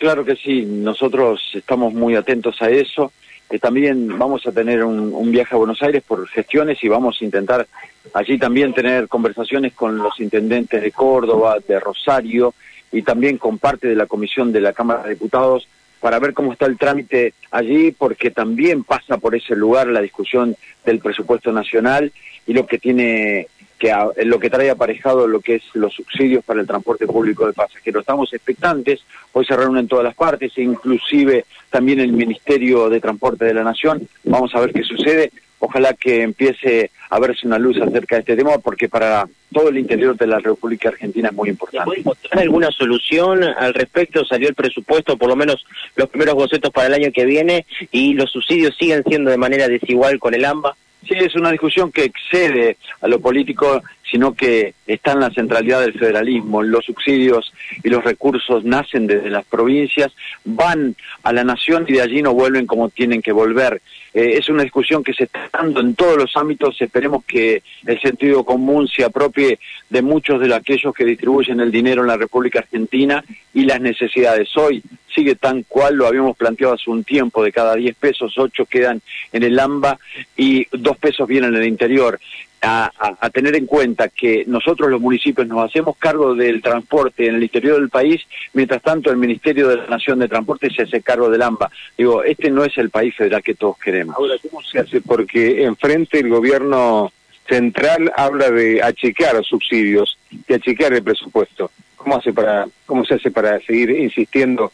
claro que sí. Nosotros estamos muy atentos a eso. Eh, también vamos a tener un, un, viaje a Buenos Aires por gestiones y vamos a intentar allí también tener conversaciones con los intendentes de Córdoba, de Rosario y también con parte de la comisión de la Cámara de Diputados para ver cómo está el trámite allí, porque también pasa por ese lugar la discusión del presupuesto nacional y lo que tiene que lo que trae aparejado lo que es los subsidios para el transporte público de pasajeros. Estamos expectantes, hoy se reúnen todas las partes, inclusive también el Ministerio de Transporte de la Nación. Vamos a ver qué sucede. Ojalá que empiece a verse una luz acerca de este tema, porque para todo el interior de la República Argentina es muy importante. ¿Puede encontrar alguna solución al respecto? Salió el presupuesto, por lo menos los primeros bocetos para el año que viene, y los subsidios siguen siendo de manera desigual con el AMBA. Sí, es una discusión que excede a lo político, sino que está en la centralidad del federalismo. Los subsidios y los recursos nacen desde las provincias, van a la nación y de allí no vuelven como tienen que volver. Eh, es una discusión que se está dando en todos los ámbitos. Esperemos que el sentido común se apropie de muchos de aquellos que distribuyen el dinero en la República Argentina y las necesidades. Hoy sigue tan cual lo habíamos planteado hace un tiempo, de cada 10 pesos, 8 quedan en el AMBA y 2 pesos vienen en el interior. A, a, tener en cuenta que nosotros los municipios nos hacemos cargo del transporte en el interior del país, mientras tanto el Ministerio de la Nación de Transporte se hace cargo del AMBA. Digo, este no es el país federal que todos queremos. Ahora, ¿cómo se hace? Porque enfrente el gobierno central habla de achicar subsidios, de achicar el presupuesto. ¿Cómo, hace para, ¿Cómo se hace para seguir insistiendo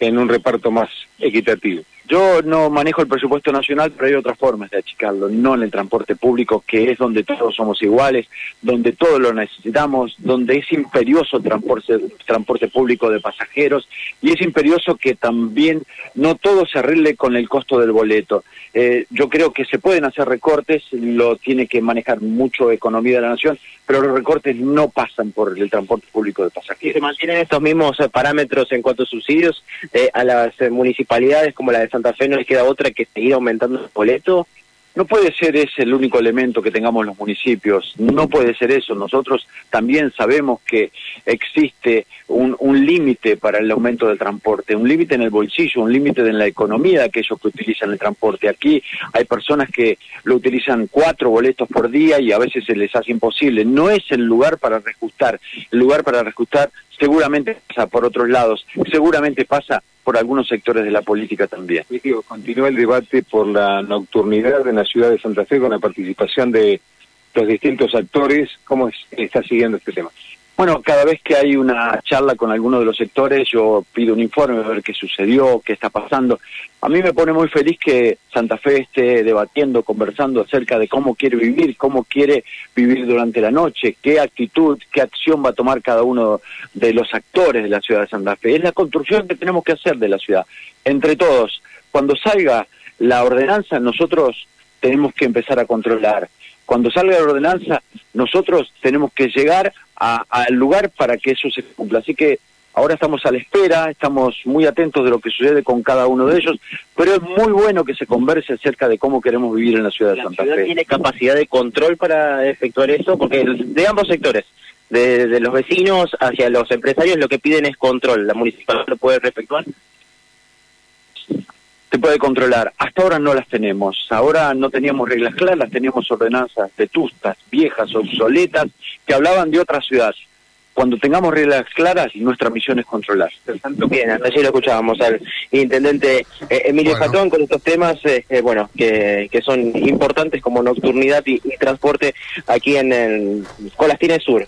en un reparto más equitativo. Yo no manejo el presupuesto nacional, pero hay otras formas de achicarlo, no en el transporte público, que es donde todos somos iguales, donde todos lo necesitamos, donde es imperioso el transporte, transporte público de pasajeros y es imperioso que también no todo se arregle con el costo del boleto. Eh, yo creo que se pueden hacer recortes, lo tiene que manejar mucho economía de la nación, pero los recortes no pasan por el transporte público de pasajeros. ¿Se mantienen estos mismos eh, parámetros en cuanto a subsidios eh, a las municipalidades como la de ¿No les queda otra que seguir aumentando el boleto? No puede ser ese el único elemento que tengamos los municipios, no puede ser eso. Nosotros también sabemos que existe un, un límite para el aumento del transporte, un límite en el bolsillo, un límite en la economía de aquellos que utilizan el transporte. Aquí hay personas que lo utilizan cuatro boletos por día y a veces se les hace imposible. No es el lugar para reajustar, el lugar para reajustar seguramente pasa por otros lados, seguramente pasa por algunos sectores de la política también. continúa el debate por la nocturnidad en la ciudad de Santa Fe con la participación de los distintos actores. ¿Cómo está siguiendo este tema? Bueno, cada vez que hay una charla con alguno de los sectores, yo pido un informe a ver qué sucedió, qué está pasando. A mí me pone muy feliz que Santa Fe esté debatiendo, conversando acerca de cómo quiere vivir, cómo quiere vivir durante la noche, qué actitud, qué acción va a tomar cada uno de los actores de la ciudad de Santa Fe. Es la construcción que tenemos que hacer de la ciudad, entre todos. Cuando salga la ordenanza, nosotros tenemos que empezar a controlar. Cuando salga la ordenanza, nosotros tenemos que llegar al lugar para que eso se cumpla. Así que ahora estamos a la espera, estamos muy atentos de lo que sucede con cada uno de ellos, pero es muy bueno que se converse acerca de cómo queremos vivir en la ciudad de Santa Fe. ¿Tiene capacidad de control para efectuar eso? Porque de ambos sectores, de, de los vecinos hacia los empresarios, lo que piden es control. ¿La municipalidad lo puede efectuar? Se puede controlar. Hasta ahora no las tenemos. Ahora no teníamos reglas claras, teníamos ordenanzas vetustas, viejas, obsoletas, que hablaban de otra ciudad. Cuando tengamos reglas claras, nuestra misión es controlar. Bien, hasta allí lo escuchábamos al intendente eh, Emilio Jatón con estos temas, eh, eh, bueno, que, que, son importantes como nocturnidad y, transporte aquí en el Colastina Sur.